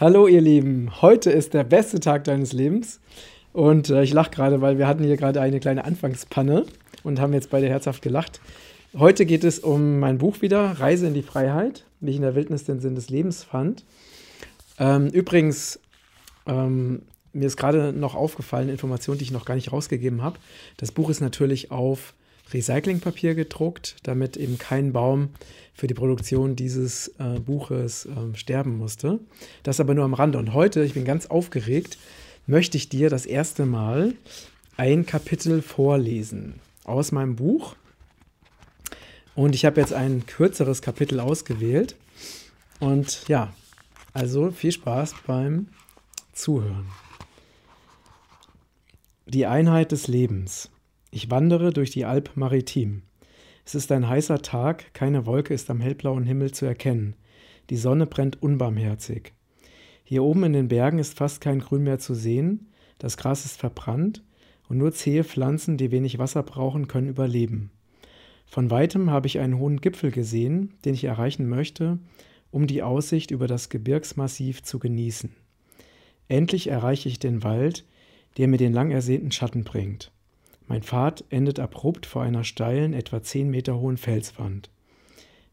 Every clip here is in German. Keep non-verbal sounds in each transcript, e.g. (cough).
Hallo ihr Lieben, heute ist der beste Tag deines Lebens und äh, ich lache gerade, weil wir hatten hier gerade eine kleine Anfangspanne und haben jetzt beide herzhaft gelacht. Heute geht es um mein Buch wieder, Reise in die Freiheit, wie ich in der Wildnis den Sinn des Lebens fand. Ähm, übrigens, ähm, mir ist gerade noch aufgefallen, Information, die ich noch gar nicht rausgegeben habe. Das Buch ist natürlich auf Recyclingpapier gedruckt, damit eben kein Baum für die Produktion dieses äh, Buches äh, sterben musste. Das aber nur am Rande. Und heute, ich bin ganz aufgeregt, möchte ich dir das erste Mal ein Kapitel vorlesen aus meinem Buch. Und ich habe jetzt ein kürzeres Kapitel ausgewählt. Und ja, also viel Spaß beim Zuhören. Die Einheit des Lebens. Ich wandere durch die Alp Maritim. Es ist ein heißer Tag, keine Wolke ist am hellblauen Himmel zu erkennen. Die Sonne brennt unbarmherzig. Hier oben in den Bergen ist fast kein Grün mehr zu sehen, das Gras ist verbrannt und nur zähe Pflanzen, die wenig Wasser brauchen, können überleben. Von weitem habe ich einen hohen Gipfel gesehen, den ich erreichen möchte, um die Aussicht über das Gebirgsmassiv zu genießen. Endlich erreiche ich den Wald, der mir den lang ersehnten Schatten bringt. Mein Pfad endet abrupt vor einer steilen, etwa zehn Meter hohen Felswand.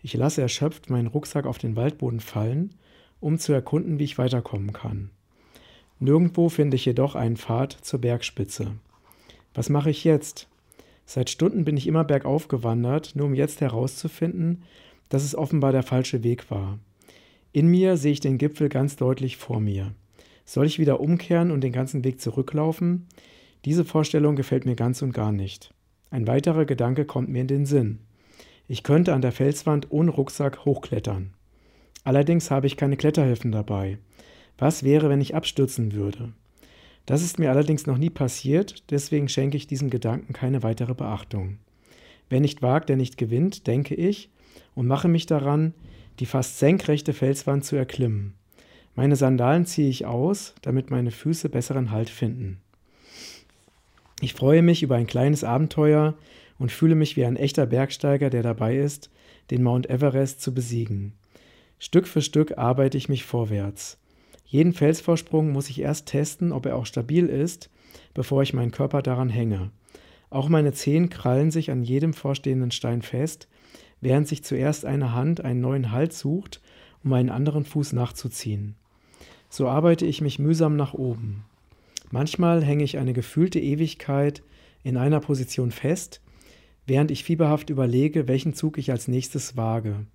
Ich lasse erschöpft meinen Rucksack auf den Waldboden fallen, um zu erkunden, wie ich weiterkommen kann. Nirgendwo finde ich jedoch einen Pfad zur Bergspitze. Was mache ich jetzt? Seit Stunden bin ich immer bergauf gewandert, nur um jetzt herauszufinden, dass es offenbar der falsche Weg war. In mir sehe ich den Gipfel ganz deutlich vor mir. Soll ich wieder umkehren und den ganzen Weg zurücklaufen? Diese Vorstellung gefällt mir ganz und gar nicht. Ein weiterer Gedanke kommt mir in den Sinn. Ich könnte an der Felswand ohne Rucksack hochklettern. Allerdings habe ich keine Kletterhilfen dabei. Was wäre, wenn ich abstürzen würde? Das ist mir allerdings noch nie passiert, deswegen schenke ich diesem Gedanken keine weitere Beachtung. Wer nicht wagt, der nicht gewinnt, denke ich, und mache mich daran, die fast senkrechte Felswand zu erklimmen. Meine Sandalen ziehe ich aus, damit meine Füße besseren Halt finden. Ich freue mich über ein kleines Abenteuer und fühle mich wie ein echter Bergsteiger, der dabei ist, den Mount Everest zu besiegen. Stück für Stück arbeite ich mich vorwärts. Jeden Felsvorsprung muss ich erst testen, ob er auch stabil ist, bevor ich meinen Körper daran hänge. Auch meine Zehen krallen sich an jedem vorstehenden Stein fest, während sich zuerst eine Hand einen neuen Halt sucht, um einen anderen Fuß nachzuziehen. So arbeite ich mich mühsam nach oben. Manchmal hänge ich eine gefühlte Ewigkeit in einer Position fest, während ich fieberhaft überlege, welchen Zug ich als nächstes wage.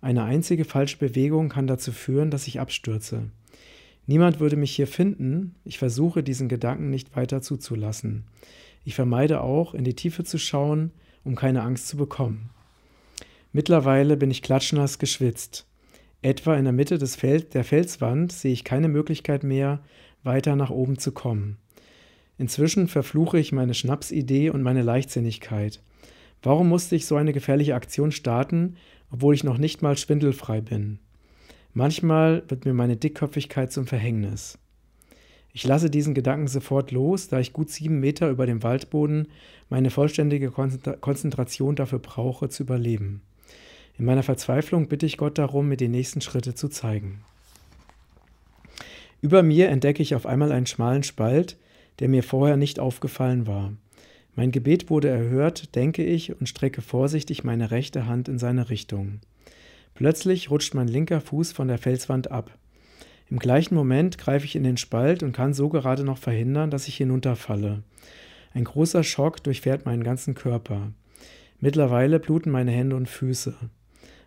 Eine einzige falsche Bewegung kann dazu führen, dass ich abstürze. Niemand würde mich hier finden, ich versuche diesen Gedanken nicht weiter zuzulassen. Ich vermeide auch, in die Tiefe zu schauen, um keine Angst zu bekommen. Mittlerweile bin ich klatschnass geschwitzt. Etwa in der Mitte des Fel der Felswand sehe ich keine Möglichkeit mehr, weiter nach oben zu kommen. Inzwischen verfluche ich meine Schnapsidee und meine Leichtsinnigkeit. Warum musste ich so eine gefährliche Aktion starten, obwohl ich noch nicht mal schwindelfrei bin? Manchmal wird mir meine Dickköpfigkeit zum Verhängnis. Ich lasse diesen Gedanken sofort los, da ich gut sieben Meter über dem Waldboden meine vollständige Konzentration dafür brauche, zu überleben. In meiner Verzweiflung bitte ich Gott darum, mir die nächsten Schritte zu zeigen. Über mir entdecke ich auf einmal einen schmalen Spalt, der mir vorher nicht aufgefallen war. Mein Gebet wurde erhört, denke ich, und strecke vorsichtig meine rechte Hand in seine Richtung. Plötzlich rutscht mein linker Fuß von der Felswand ab. Im gleichen Moment greife ich in den Spalt und kann so gerade noch verhindern, dass ich hinunterfalle. Ein großer Schock durchfährt meinen ganzen Körper. Mittlerweile bluten meine Hände und Füße.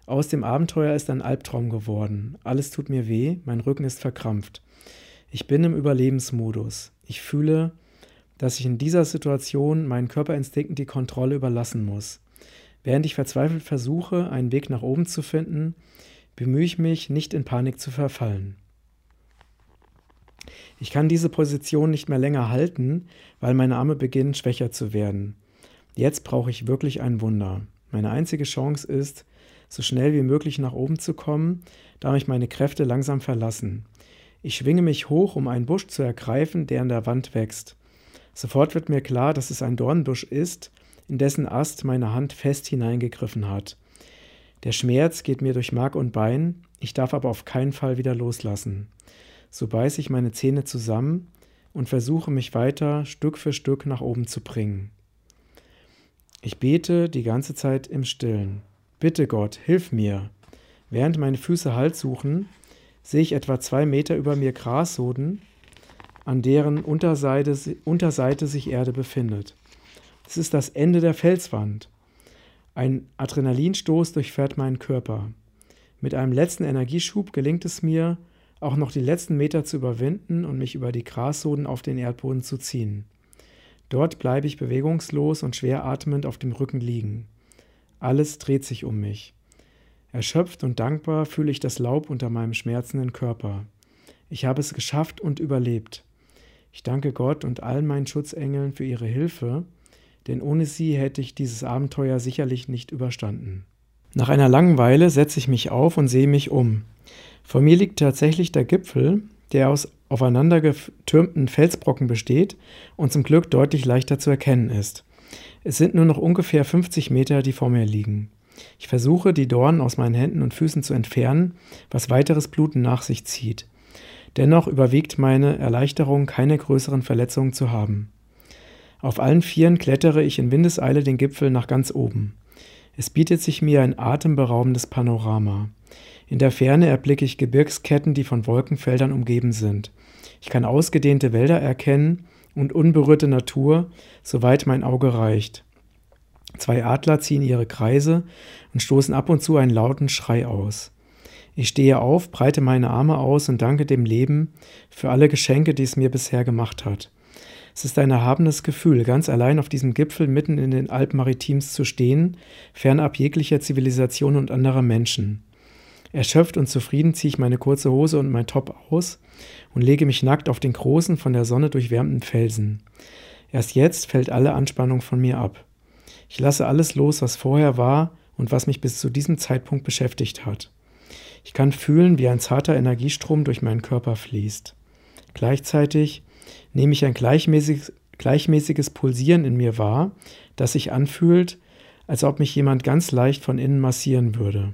Aus dem Abenteuer ist ein Albtraum geworden. Alles tut mir weh, mein Rücken ist verkrampft. Ich bin im Überlebensmodus. Ich fühle, dass ich in dieser Situation meinen Körperinstinkten die Kontrolle überlassen muss. Während ich verzweifelt versuche, einen Weg nach oben zu finden, bemühe ich mich, nicht in Panik zu verfallen. Ich kann diese Position nicht mehr länger halten, weil meine Arme beginnen schwächer zu werden. Jetzt brauche ich wirklich ein Wunder. Meine einzige Chance ist, so schnell wie möglich nach oben zu kommen, da mich meine Kräfte langsam verlassen. Ich schwinge mich hoch, um einen Busch zu ergreifen, der an der Wand wächst. Sofort wird mir klar, dass es ein Dornbusch ist, in dessen Ast meine Hand fest hineingegriffen hat. Der Schmerz geht mir durch Mark und Bein, ich darf aber auf keinen Fall wieder loslassen. so beiße ich meine Zähne zusammen und versuche mich weiter Stück für Stück nach oben zu bringen. Ich bete die ganze Zeit im Stillen. Bitte Gott, hilf mir. Während meine Füße Halt suchen, sehe ich etwa zwei Meter über mir Grassoden, an deren Unterseite, Unterseite sich Erde befindet. Es ist das Ende der Felswand. Ein Adrenalinstoß durchfährt meinen Körper. Mit einem letzten Energieschub gelingt es mir, auch noch die letzten Meter zu überwinden und mich über die Grassoden auf den Erdboden zu ziehen. Dort bleibe ich bewegungslos und schwer atmend auf dem Rücken liegen. Alles dreht sich um mich. Erschöpft und dankbar fühle ich das Laub unter meinem schmerzenden Körper. Ich habe es geschafft und überlebt. Ich danke Gott und allen meinen Schutzengeln für ihre Hilfe, denn ohne sie hätte ich dieses Abenteuer sicherlich nicht überstanden. Nach einer langen Weile setze ich mich auf und sehe mich um. Vor mir liegt tatsächlich der Gipfel, der aus aufeinander getürmten Felsbrocken besteht und zum Glück deutlich leichter zu erkennen ist. Es sind nur noch ungefähr 50 Meter, die vor mir liegen. Ich versuche, die Dornen aus meinen Händen und Füßen zu entfernen, was weiteres Bluten nach sich zieht. Dennoch überwiegt meine Erleichterung, keine größeren Verletzungen zu haben. Auf allen Vieren klettere ich in Windeseile den Gipfel nach ganz oben. Es bietet sich mir ein atemberaubendes Panorama. In der Ferne erblicke ich Gebirgsketten, die von Wolkenfeldern umgeben sind. Ich kann ausgedehnte Wälder erkennen und unberührte Natur, soweit mein Auge reicht. Zwei Adler ziehen ihre Kreise und stoßen ab und zu einen lauten Schrei aus. Ich stehe auf, breite meine Arme aus und danke dem Leben für alle Geschenke, die es mir bisher gemacht hat. Es ist ein erhabenes Gefühl, ganz allein auf diesem Gipfel mitten in den Alpen Maritims zu stehen, fernab jeglicher Zivilisation und anderer Menschen. Erschöpft und zufrieden ziehe ich meine kurze Hose und mein Top aus und lege mich nackt auf den großen, von der Sonne durchwärmten Felsen. Erst jetzt fällt alle Anspannung von mir ab. Ich lasse alles los, was vorher war und was mich bis zu diesem Zeitpunkt beschäftigt hat. Ich kann fühlen, wie ein zarter Energiestrom durch meinen Körper fließt. Gleichzeitig nehme ich ein gleichmäßiges, gleichmäßiges Pulsieren in mir wahr, das sich anfühlt, als ob mich jemand ganz leicht von innen massieren würde.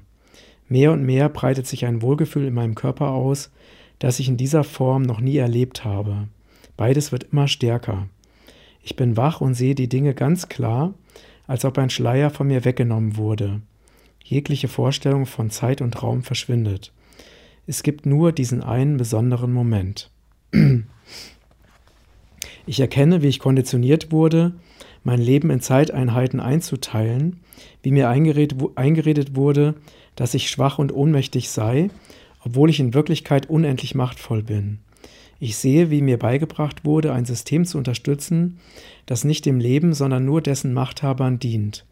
Mehr und mehr breitet sich ein Wohlgefühl in meinem Körper aus, das ich in dieser Form noch nie erlebt habe. Beides wird immer stärker. Ich bin wach und sehe die Dinge ganz klar, als ob ein Schleier von mir weggenommen wurde. Jegliche Vorstellung von Zeit und Raum verschwindet. Es gibt nur diesen einen besonderen Moment. (clears throat) Ich erkenne, wie ich konditioniert wurde, mein Leben in Zeiteinheiten einzuteilen, wie mir eingeredet, wurde, dass ich schwach und ohnmächtig sei, obwohl ich in Wirklichkeit unendlich machtvoll bin. Ich sehe, wie mir beigebracht wurde, ein System zu unterstützen, das nicht dem Leben, sondern nur dessen Machthabern dient.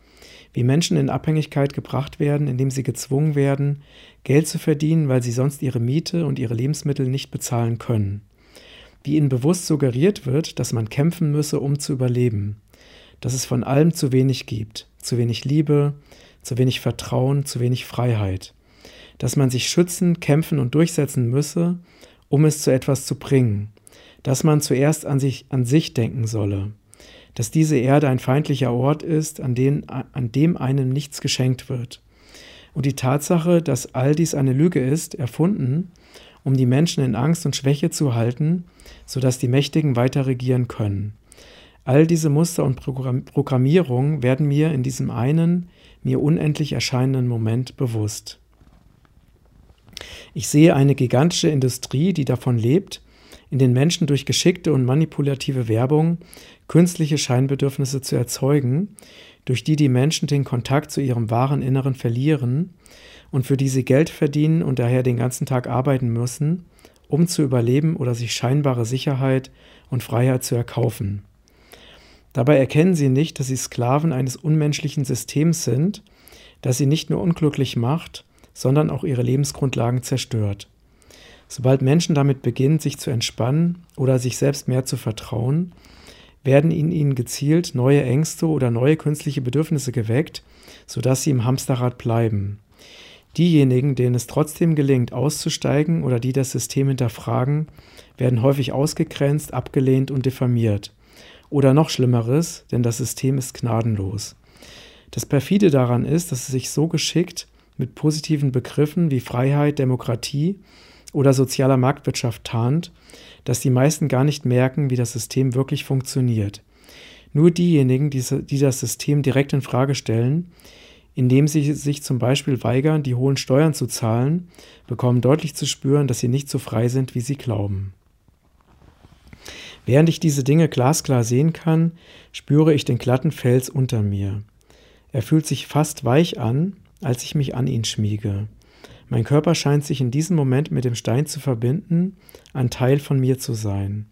Wie Menschen in Abhängigkeit gebracht werden, indem sie gezwungen werden, Geld zu verdienen, weil sie sonst ihre Miete und ihre Lebensmittel nicht bezahlen können wie ihnen bewusst suggeriert wird, dass man kämpfen müsse, um zu überleben, dass es von allem zu wenig gibt, zu wenig Liebe, zu wenig Vertrauen, zu wenig Freiheit, dass man sich schützen, kämpfen und durchsetzen müsse, um es zu etwas zu bringen, dass man zuerst an sich, an sich denken solle, dass diese Erde ein feindlicher Ort ist, an, den, an dem einem nichts geschenkt wird. Und die Tatsache, dass all dies eine Lüge ist, erfunden, um die Menschen in Angst und Schwäche zu halten, sodass die Mächtigen weiter regieren können. All diese Muster und Programmierung werden mir in diesem einen, mir unendlich erscheinenden Moment bewusst. Ich sehe eine gigantische Industrie, die davon lebt, in den Menschen durch geschickte und manipulative Werbung künstliche Scheinbedürfnisse zu erzeugen, durch die die Menschen den Kontakt zu ihrem wahren Inneren verlieren und für die sie Geld verdienen und daher den ganzen Tag arbeiten müssen, um zu überleben oder sich scheinbare Sicherheit und Freiheit zu erkaufen. Dabei erkennen sie nicht, dass sie Sklaven eines unmenschlichen Systems sind, das sie nicht nur unglücklich macht, sondern auch ihre Lebensgrundlagen zerstört. Sobald Menschen damit beginnen, sich zu entspannen oder sich selbst mehr zu vertrauen, werden in ihnen gezielt neue Ängste oder neue künstliche Bedürfnisse geweckt, sodass sie im Hamsterrad bleiben. Diejenigen, denen es trotzdem gelingt, auszusteigen oder die das System hinterfragen, werden häufig ausgegrenzt, abgelehnt und diffamiert. Oder noch Schlimmeres, denn das System ist gnadenlos. Das perfide daran ist, dass es sich so geschickt mit positiven Begriffen wie Freiheit, Demokratie oder sozialer Marktwirtschaft tarnt, dass die meisten gar nicht merken, wie das System wirklich funktioniert. Nur diejenigen, die, das System direkt in Frage stellen, indem sie sich zum Beispiel weigern, die hohen Steuern zu zahlen, bekommen deutlich zu spüren, dass sie nicht so frei sind, wie sie glauben. Während ich diese Dinge glasklar sehen kann, spüre ich den glatten Fels unter mir. Er fühlt sich fast weich an, als ich mich an ihn schmiege. Mein Körper scheint sich in diesem Moment mit dem Stein zu verbinden, ein Teil von mir zu sein.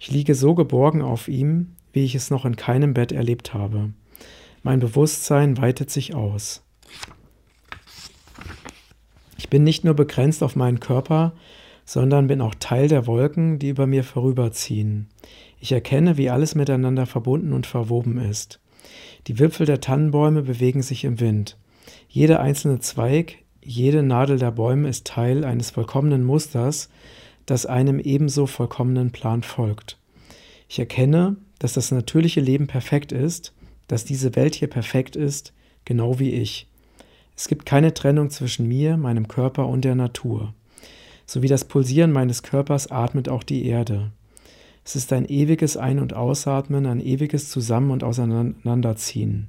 Ich liege so geborgen auf ihm, wie ich es noch in keinem Bett erlebt habe. Mein Bewusstsein weitet sich aus. Ich bin nicht nur begrenzt auf meinen Körper, sondern bin auch Teil der Wolken, die über mir vorüberziehen. Ich erkenne, wie alles miteinander verbunden und verwoben ist. Die Wipfel der Tannenbäume bewegen sich im Wind. Jeder einzelne Zweig, jede Nadel der Bäume ist Teil eines vollkommenen Musters, das einem ebenso vollkommenen Plan folgt. Ich erkenne, dass das natürliche Leben perfekt ist dass diese Welt hier perfekt ist, genau wie ich. Es gibt keine Trennung zwischen mir, meinem Körper und der Natur. So wie das Pulsieren meines Körpers atmet auch die Erde. Es ist ein ewiges Ein- und Ausatmen, ein ewiges Zusammen- und Auseinanderziehen.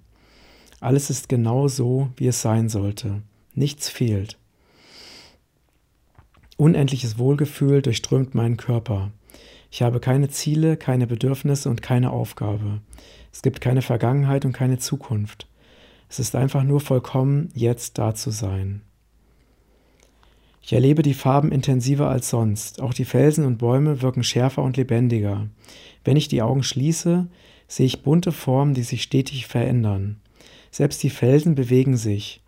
Alles ist genau so, wie es sein sollte. Nichts fehlt. Unendliches Wohlgefühl durchströmt meinen Körper. Ich habe keine Ziele, keine Bedürfnisse und keine Aufgabe. Es gibt keine Vergangenheit und keine Zukunft. Es ist einfach nur vollkommen, jetzt da zu sein. Ich erlebe die Farben intensiver als sonst. Auch die Felsen und Bäume wirken schärfer und lebendiger. Wenn ich die Augen schließe, sehe ich bunte Formen, die sich stetig verändern. Selbst die Felsen bewegen sich.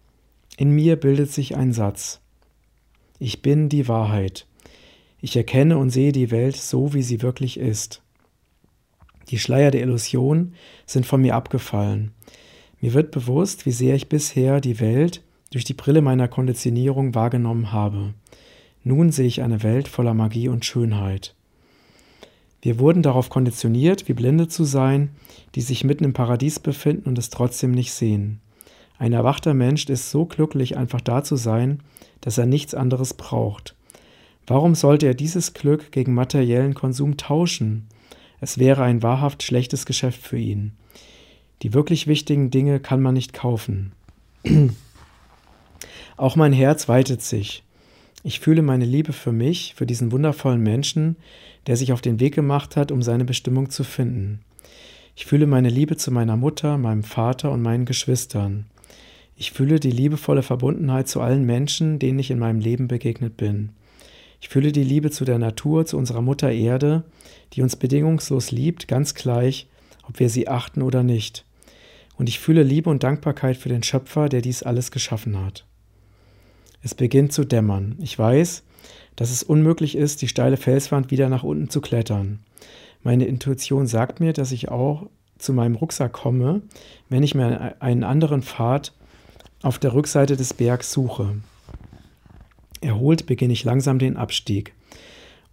In mir bildet sich ein Satz. Ich bin die Wahrheit. Ich erkenne und sehe die Welt so, wie sie wirklich ist. Die Schleier der Illusion sind von mir abgefallen. Mir wird bewusst, wie sehr ich bisher die Welt durch die Brille meiner Konditionierung wahrgenommen habe. Nun sehe ich eine Welt voller Magie und Schönheit. Wir wurden darauf konditioniert, wie Blinde zu sein, die sich mitten im Paradies befinden und es trotzdem nicht sehen. Ein erwachter Mensch ist so glücklich, einfach da zu sein, dass er nichts anderes braucht. Warum sollte er dieses Glück gegen materiellen Konsum tauschen? Es wäre ein wahrhaft schlechtes Geschäft für ihn. Die wirklich wichtigen Dinge kann man nicht kaufen. (clears throat) Auch mein Herz weitet sich. Ich fühle meine Liebe für mich, für diesen wundervollen Menschen, der sich auf den Weg gemacht hat, um seine Bestimmung zu finden. Ich fühle meine Liebe zu meiner Mutter, meinem Vater und meinen Geschwistern. Ich fühle die liebevolle Verbundenheit zu allen Menschen, denen ich in meinem Leben begegnet bin. Ich fühle die Liebe zu der Natur, zu unserer Mutter Erde, die uns bedingungslos liebt, ganz gleich, ob wir sie achten oder nicht. Und ich fühle Liebe und Dankbarkeit für den Schöpfer, der dies alles geschaffen hat. Es beginnt zu dämmern. Ich weiß, dass es unmöglich ist, die steile Felswand wieder nach unten zu klettern. Meine Intuition sagt mir, dass ich auch zu meinem Rucksack komme, wenn ich mir einen anderen Pfad auf der Rückseite des Bergs suche. Erholt beginne ich langsam den Abstieg.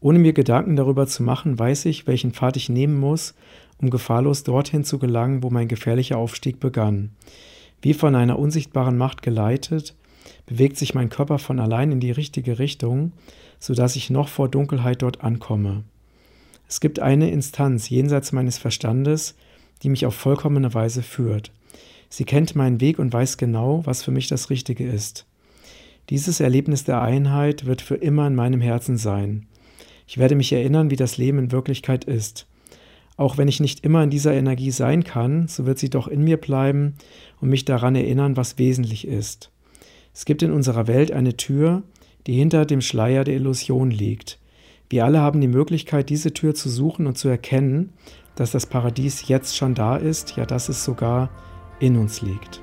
Ohne mir Gedanken darüber zu machen, weiß ich, welchen Pfad ich nehmen muss, um gefahrlos dorthin zu gelangen, wo mein gefährlicher Aufstieg begann. Wie von einer unsichtbaren Macht geleitet, bewegt sich mein Körper von allein in die richtige Richtung, sodass ich noch vor Dunkelheit dort ankomme. Es gibt eine Instanz jenseits meines Verstandes, die mich auf vollkommene Weise führt. Sie kennt meinen Weg und weiß genau, was für mich das Richtige ist. Dieses Erlebnis der Einheit wird für immer in meinem Herzen sein. Ich werde mich erinnern, wie das Leben in Wirklichkeit ist. Auch wenn ich nicht immer in dieser Energie sein kann, so wird sie doch in mir bleiben und mich daran erinnern, was wesentlich ist. Es gibt in unserer Welt eine Tür, die hinter dem Schleier der Illusion liegt. Wir alle haben die Möglichkeit, diese Tür zu suchen und zu erkennen, dass das Paradies jetzt schon da ist, ja, dass es sogar in uns liegt.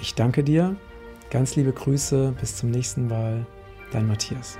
Ich danke dir Ganz liebe Grüße, bis zum nächsten Mal, dein Matthias.